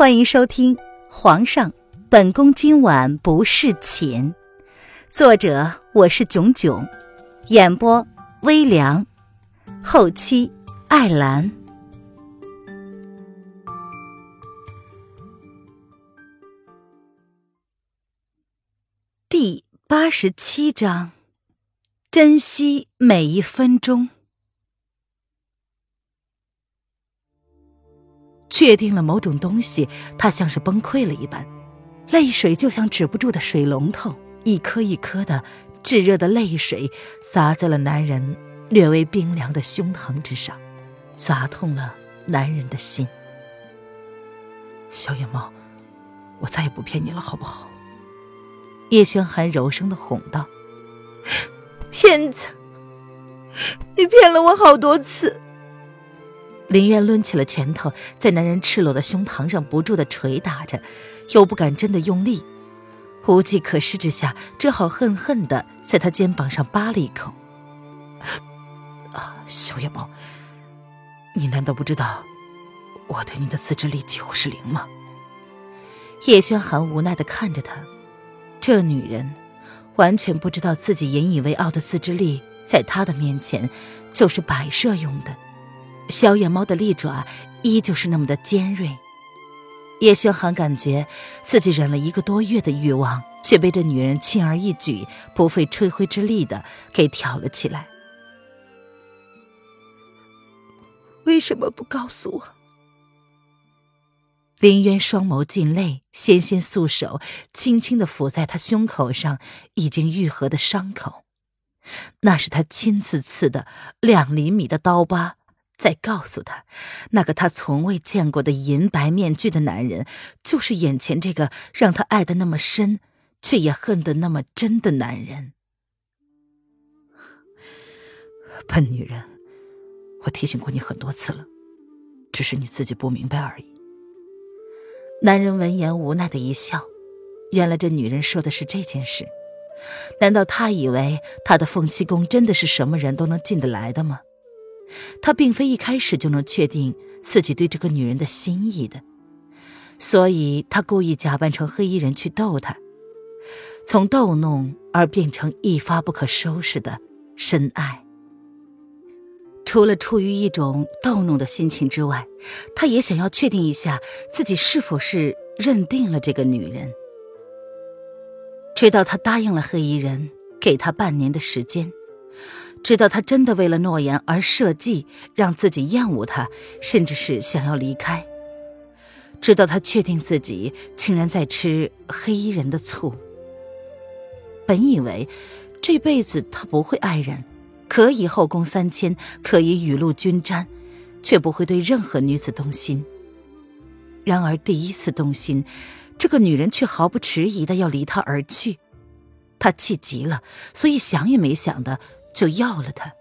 欢迎收听《皇上，本宫今晚不侍寝》，作者我是囧囧，演播微凉，后期艾兰。第八十七章，珍惜每一分钟。确定了某种东西，他像是崩溃了一般，泪水就像止不住的水龙头，一颗一颗的炙热的泪水洒在了男人略微冰凉的胸膛之上，砸痛了男人的心。小野猫，我再也不骗你了，好不好？叶轩寒柔声的哄道：“骗子，你骗了我好多次。”林渊抡起了拳头，在男人赤裸的胸膛上不住的捶打着，又不敢真的用力，无计可施之下，只好恨恨的在他肩膀上扒了一口。啊，小野猫，你难道不知道我对你的自制力几乎是零吗？叶轩寒无奈的看着他，这女人完全不知道自己引以为傲的自制力，在他的面前就是摆设用的。小野猫的利爪依旧是那么的尖锐，叶轩寒感觉自己忍了一个多月的欲望，却被这女人轻而易举、不费吹灰之力的给挑了起来。为什么不告诉我？林渊双眸尽泪，纤纤素手轻轻的抚在他胸口上已经愈合的伤口，那是他亲自刺的两厘米的刀疤。再告诉他，那个他从未见过的银白面具的男人，就是眼前这个让他爱的那么深，却也恨得那么真的男人。笨女人，我提醒过你很多次了，只是你自己不明白而已。男人闻言无奈的一笑，原来这女人说的是这件事。难道他以为他的凤栖宫真的是什么人都能进得来的吗？他并非一开始就能确定自己对这个女人的心意的，所以他故意假扮成黑衣人去逗她，从逗弄而变成一发不可收拾的深爱。除了出于一种逗弄的心情之外，他也想要确定一下自己是否是认定了这个女人。直到他答应了黑衣人，给他半年的时间。知道他真的为了诺言而设计让自己厌恶他，甚至是想要离开。直到他确定自己竟然在吃黑衣人的醋。本以为这辈子他不会爱人，可以后宫三千，可以雨露均沾，却不会对任何女子动心。然而第一次动心，这个女人却毫不迟疑的要离他而去。他气急了，所以想也没想的。就要了他？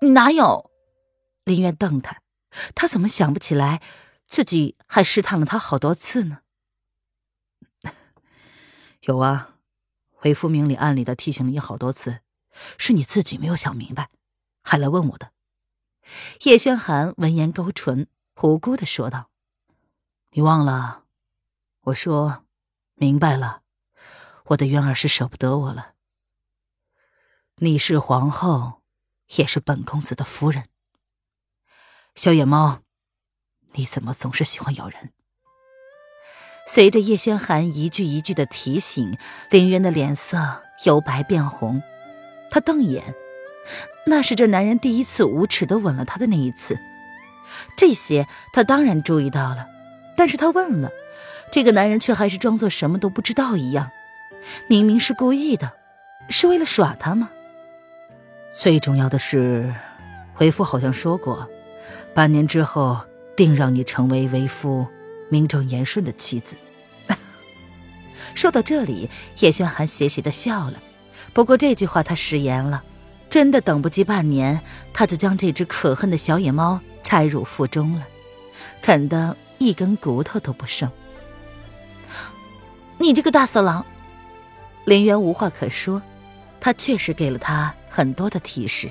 你哪有？林渊瞪他，他怎么想不起来自己还试探了他好多次呢？有啊，回复明里暗里的提醒了你好多次，是你自己没有想明白，还来问我的。叶轩寒闻言勾唇，无辜的说道：“你忘了？我说明白了，我的渊儿是舍不得我了。”你是皇后，也是本公子的夫人。小野猫，你怎么总是喜欢咬人？随着叶轩寒一句一句的提醒，林渊的脸色由白变红。他瞪眼，那是这男人第一次无耻的吻了他的那一次。这些他当然注意到了，但是他问了，这个男人却还是装作什么都不知道一样。明明是故意的，是为了耍他吗？最重要的是，为夫好像说过，半年之后定让你成为为夫名正言顺的妻子。说到这里，叶轩寒邪邪的笑了。不过这句话他食言了，真的等不及半年，他就将这只可恨的小野猫拆入腹中了，啃得一根骨头都不剩。你这个大色狼！林渊无话可说，他确实给了他。很多的提示，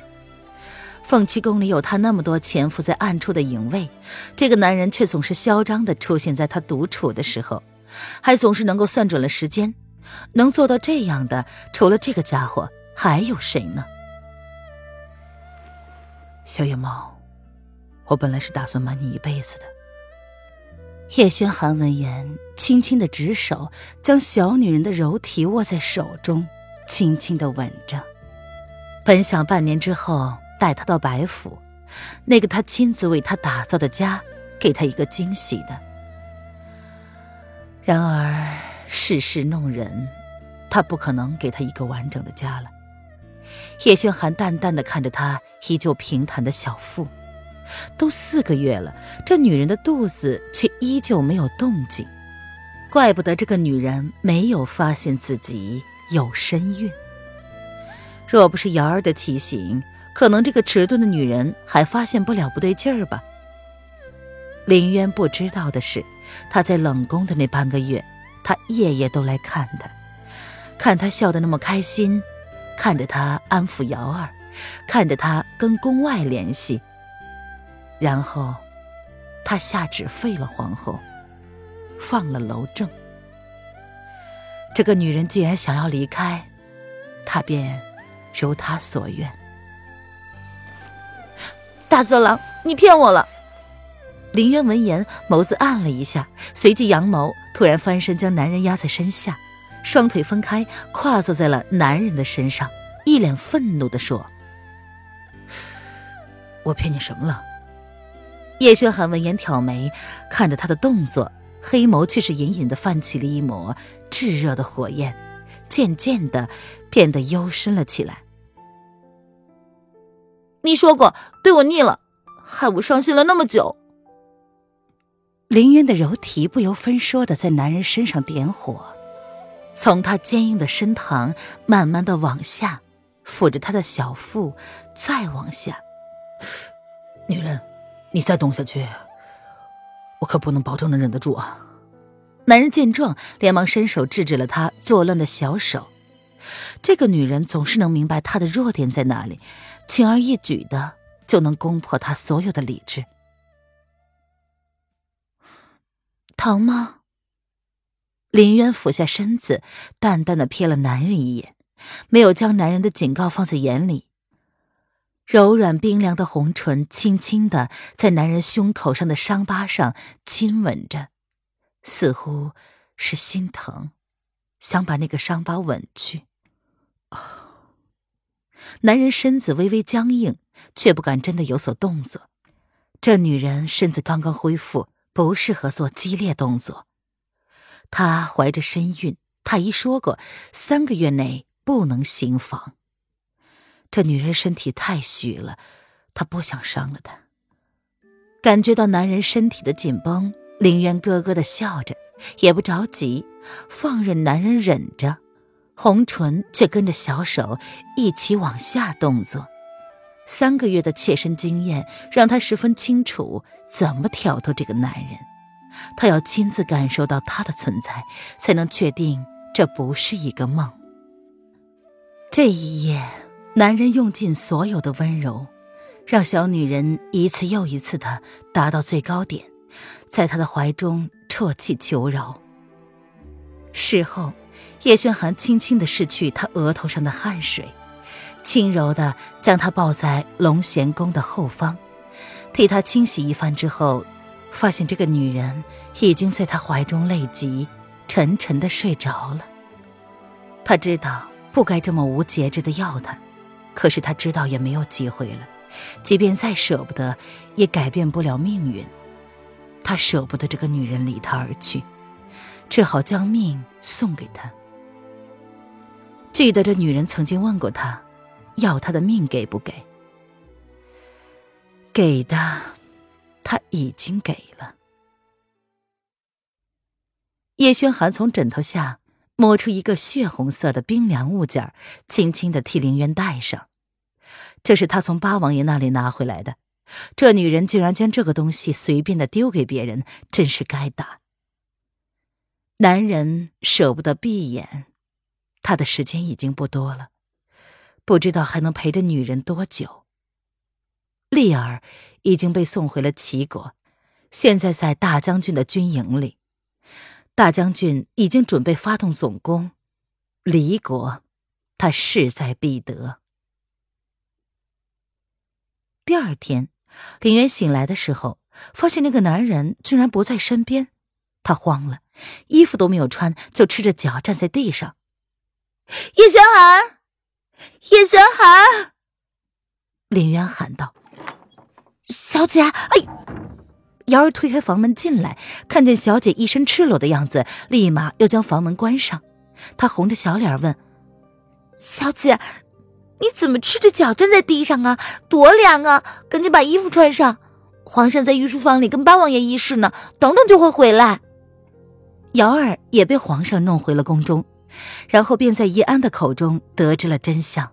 凤栖宫里有他那么多潜伏在暗处的影卫，这个男人却总是嚣张的出现在他独处的时候，还总是能够算准了时间。能做到这样的，除了这个家伙，还有谁呢？小野猫，我本来是打算瞒你一辈子的。叶轩寒闻言，轻轻的执手，将小女人的柔体握在手中，轻轻的吻着。本想半年之后带她到白府，那个他亲自为她打造的家，给她一个惊喜的。然而世事弄人，他不可能给她一个完整的家了。叶轩寒淡淡的看着她依旧平坦的小腹。都四个月了，这女人的肚子却依旧没有动静，怪不得这个女人没有发现自己有身孕。若不是瑶儿的提醒，可能这个迟钝的女人还发现不了不对劲儿吧。林渊不知道的是，他在冷宫的那半个月，他夜夜都来看她，看她笑得那么开心，看着她安抚瑶儿，看着她跟宫外联系。然后，他下旨废了皇后，放了娄正。这个女人既然想要离开，他便如他所愿。大色狼，你骗我了！林渊闻言，眸子暗了一下，随即扬眸，突然翻身将男人压在身下，双腿分开，跨坐在了男人的身上，一脸愤怒的说：“我骗你什么了？”叶轩寒闻言挑眉，看着他的动作，黑眸却是隐隐的泛起了一抹炙热的火焰，渐渐的变得幽深了起来。你说过对我腻了，害我伤心了那么久。林渊的柔体不由分说的在男人身上点火，从他坚硬的身膛慢慢的往下，抚着他的小腹，再往下，女人。你再动下去，我可不能保证能忍得住啊！男人见状，连忙伸手制止了他作乱的小手。这个女人总是能明白他的弱点在哪里，轻而易举的就能攻破他所有的理智。疼吗？林渊俯下身子，淡淡的瞥了男人一眼，没有将男人的警告放在眼里。柔软冰凉的红唇轻轻的在男人胸口上的伤疤上亲吻着，似乎是心疼，想把那个伤疤吻去。男人身子微微僵硬，却不敢真的有所动作。这女人身子刚刚恢复，不适合做激烈动作。她怀着身孕，太医说过，三个月内不能行房。这女人身体太虚了，他不想伤了她。感觉到男人身体的紧绷，林渊咯咯的笑着，也不着急，放任男人忍着，红唇却跟着小手一起往下动作。三个月的切身经验让他十分清楚怎么挑逗这个男人，他要亲自感受到他的存在，才能确定这不是一个梦。这一夜。男人用尽所有的温柔，让小女人一次又一次的达到最高点，在他的怀中啜泣求饶。事后，叶轩寒轻轻的拭去他额头上的汗水，轻柔的将他抱在龙贤宫的后方，替他清洗一番之后，发现这个女人已经在他怀中累极，沉沉的睡着了。他知道不该这么无节制的要她。可是他知道也没有机会了，即便再舍不得，也改变不了命运。他舍不得这个女人离他而去，只好将命送给他。记得这女人曾经问过他，要他的命给不给？给的，他已经给了。叶轩寒从枕头下。摸出一个血红色的冰凉物件，轻轻的替凌渊戴上。这是他从八王爷那里拿回来的。这女人竟然将这个东西随便的丢给别人，真是该打。男人舍不得闭眼，他的时间已经不多了，不知道还能陪着女人多久。丽儿已经被送回了齐国，现在在大将军的军营里。大将军已经准备发动总攻，离国，他势在必得。第二天，林渊醒来的时候，发现那个男人居然不在身边，他慌了，衣服都没有穿，就赤着脚站在地上。叶玄寒，叶玄寒！林渊喊道：“小姐！”哎。瑶儿推开房门进来，看见小姐一身赤裸的样子，立马又将房门关上。她红着小脸问：“小姐，你怎么赤着脚站在地上啊？多凉啊！赶紧把衣服穿上。皇上在御书房里跟八王爷议事呢，等等就会回来。”瑶儿也被皇上弄回了宫中，然后便在易安的口中得知了真相。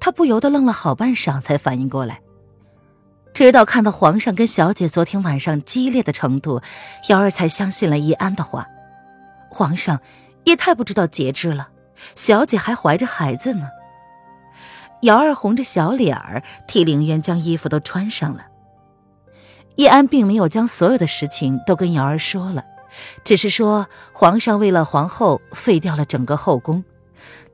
他不由得愣了好半晌，才反应过来。直到看到皇上跟小姐昨天晚上激烈的程度，瑶儿才相信了易安的话。皇上也太不知道节制了，小姐还怀着孩子呢。瑶儿红着小脸儿替凌渊将衣服都穿上了。易安并没有将所有的事情都跟瑶儿说了，只是说皇上为了皇后废掉了整个后宫，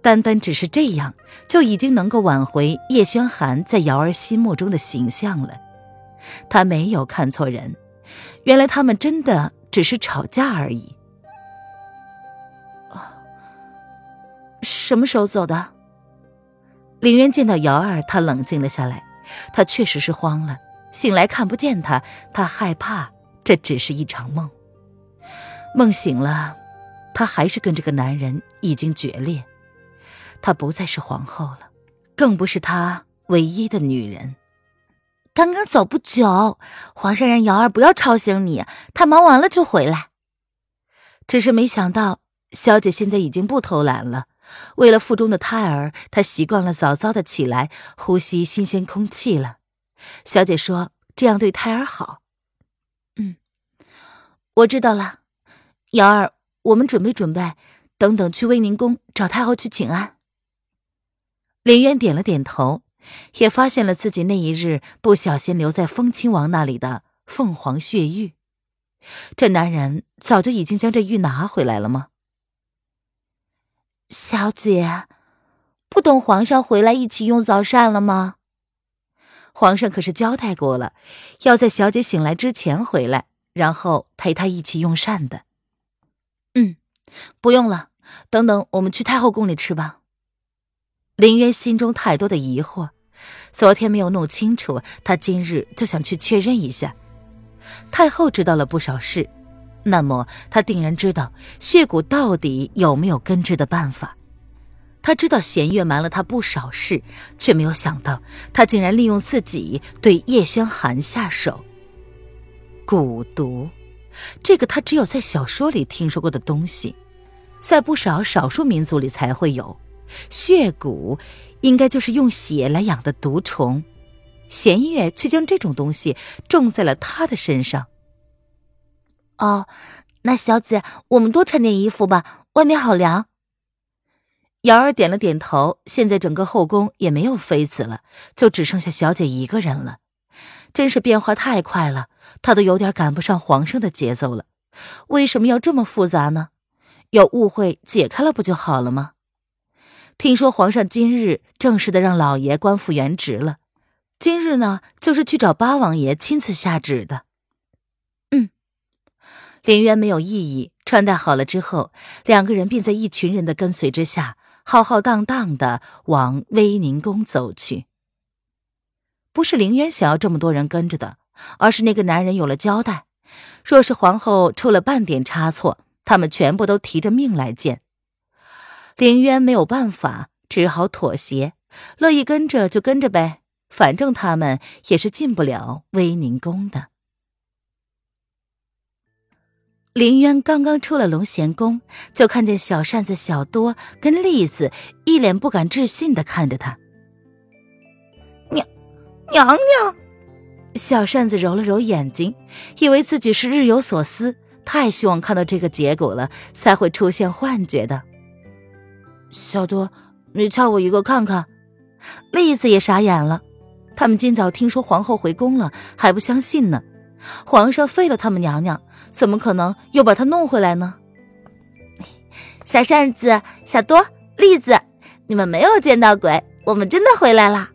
单单只是这样就已经能够挽回叶轩寒在瑶儿心目中的形象了。他没有看错人，原来他们真的只是吵架而已。什么时候走的？林渊见到瑶儿，他冷静了下来。他确实是慌了，醒来看不见他，他害怕这只是一场梦。梦醒了，他还是跟这个男人已经决裂。她不再是皇后了，更不是他唯一的女人。刚刚走不久，皇上让瑶儿不要吵醒你，他忙完了就回来。只是没想到，小姐现在已经不偷懒了。为了腹中的胎儿，她习惯了早早的起来呼吸新鲜空气了。小姐说这样对胎儿好。嗯，我知道了。瑶儿，我们准备准备，等等去威宁宫找太后去请安。林渊点了点头。也发现了自己那一日不小心留在风亲王那里的凤凰血玉，这男人早就已经将这玉拿回来了吗？小姐，不等皇上回来一起用早膳了吗？皇上可是交代过了，要在小姐醒来之前回来，然后陪她一起用膳的。嗯，不用了，等等我们去太后宫里吃吧。林渊心中太多的疑惑，昨天没有弄清楚，他今日就想去确认一下。太后知道了不少事，那么他定然知道血骨到底有没有根治的办法。他知道弦月瞒了他不少事，却没有想到他竟然利用自己对叶轩寒下手。蛊毒，这个他只有在小说里听说过的东西，在不少少数民族里才会有。血蛊应该就是用血来养的毒虫，弦月却将这种东西种在了他的身上。哦，那小姐，我们多穿点衣服吧，外面好凉。瑶儿点了点头。现在整个后宫也没有妃子了，就只剩下小姐一个人了，真是变化太快了，她都有点赶不上皇上的节奏了。为什么要这么复杂呢？有误会解开了不就好了吗？听说皇上今日正式的让老爷官复原职了，今日呢就是去找八王爷亲自下旨的。林渊没有异议，穿戴好了之后，两个人便在一群人的跟随之下，浩浩荡荡的往威宁宫走去。不是林渊想要这么多人跟着的，而是那个男人有了交代，若是皇后出了半点差错，他们全部都提着命来见。林渊没有办法，只好妥协，乐意跟着就跟着呗，反正他们也是进不了威宁宫的。林渊刚刚出了龙贤宫，就看见小扇子小多跟栗子一脸不敢置信的看着他。娘，娘娘，小扇子揉了揉眼睛，以为自己是日有所思，太希望看到这个结果了，才会出现幻觉的。小多，你掐我一个看看。栗子也傻眼了，他们今早听说皇后回宫了，还不相信呢。皇上废了他们娘娘，怎么可能又把它弄回来呢？小扇子、小多、栗子，你们没有见到鬼，我们真的回来了。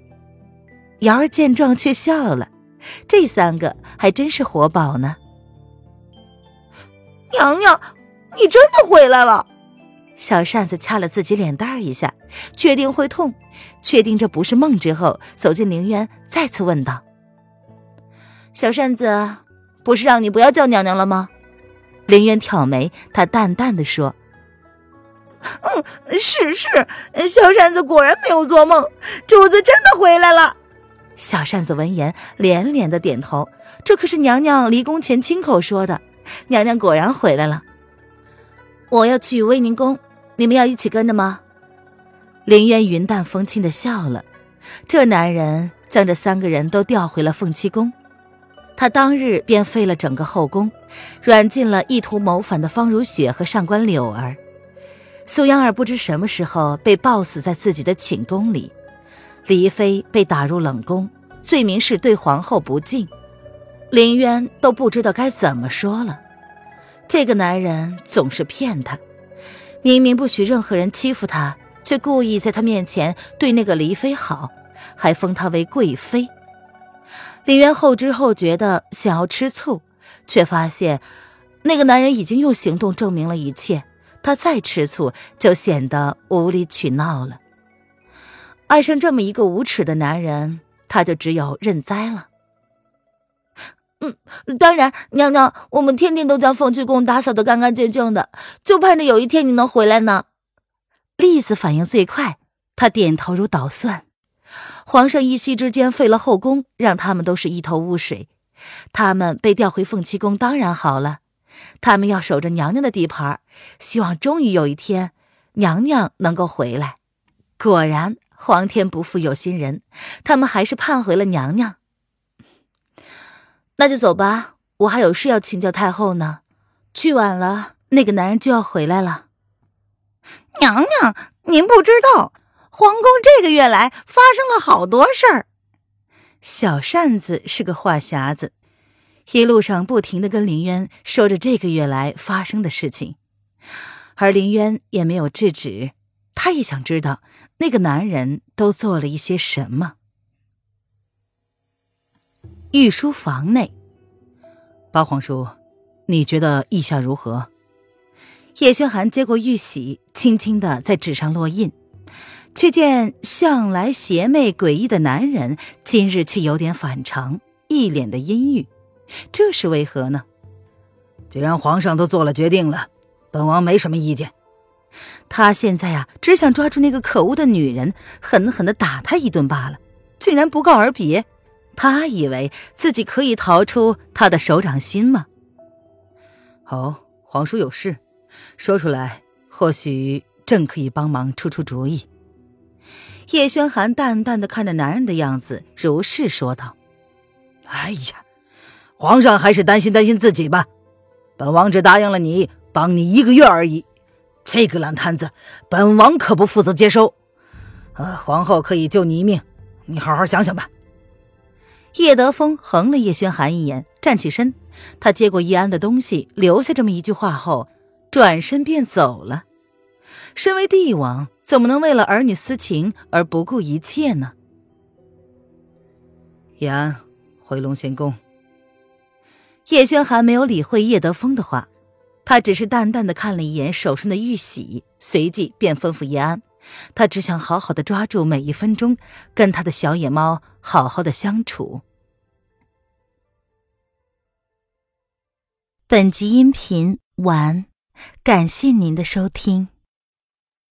瑶儿见状却笑了，这三个还真是活宝呢。娘娘，你真的回来了！小扇子掐了自己脸蛋一下，确定会痛，确定这不是梦之后，走进凌渊，再次问道：“小扇子，不是让你不要叫娘娘了吗？”林渊挑眉，他淡淡的说：“嗯，是是，小扇子果然没有做梦，主子真的回来了。”小扇子闻言连连的点头，这可是娘娘离宫前亲口说的，娘娘果然回来了。我要去威宁宫。你们要一起跟着吗？林渊云淡风轻的笑了。这男人将这三个人都调回了凤栖宫，他当日便废了整个后宫，软禁了意图谋反的方如雪和上官柳儿。苏央儿不知什么时候被暴死在自己的寝宫里，黎妃被打入冷宫，罪名是对皇后不敬。林渊都不知道该怎么说了。这个男人总是骗他。明明不许任何人欺负她，却故意在她面前对那个黎妃好，还封她为贵妃。李渊后知后觉的想要吃醋，却发现那个男人已经用行动证明了一切，他再吃醋就显得无理取闹了。爱上这么一个无耻的男人，他就只有认栽了。嗯，当然，娘娘，我们天天都将凤栖宫打扫的干干净净的，就盼着有一天你能回来呢。栗子反应最快，她点头如捣蒜。皇上一夕之间废了后宫，让他们都是一头雾水。他们被调回凤栖宫，当然好了。他们要守着娘娘的地盘，希望终于有一天娘娘能够回来。果然，皇天不负有心人，他们还是盼回了娘娘。那就走吧，我还有事要请教太后呢。去晚了，那个男人就要回来了。娘娘，您不知道，皇宫这个月来发生了好多事儿。小扇子是个话匣子，一路上不停的跟林渊说着这个月来发生的事情，而林渊也没有制止，他也想知道那个男人都做了一些什么。御书房内，八皇叔，你觉得意下如何？叶轩寒接过玉玺，轻轻的在纸上落印，却见向来邪魅诡异的男人，今日却有点反常，一脸的阴郁，这是为何呢？既然皇上都做了决定了，本王没什么意见。他现在啊，只想抓住那个可恶的女人，狠狠的打她一顿罢了，竟然不告而别。他以为自己可以逃出他的手掌心吗？好，皇叔有事，说出来，或许朕可以帮忙出出主意。叶轩寒淡淡的看着男人的样子，如是说道：“哎呀，皇上还是担心担心自己吧。本王只答应了你，帮你一个月而已。这个烂摊子，本王可不负责接收。呃，皇后可以救你一命，你好好想想吧。”叶德风横了叶轩寒一眼，站起身。他接过易安的东西，留下这么一句话后，转身便走了。身为帝王，怎么能为了儿女私情而不顾一切呢？叶安，回龙仙宫。叶轩寒没有理会叶德风的话，他只是淡淡的看了一眼手上的玉玺，随即便吩咐叶安。他只想好好的抓住每一分钟，跟他的小野猫好好的相处。本集音频完，感谢您的收听。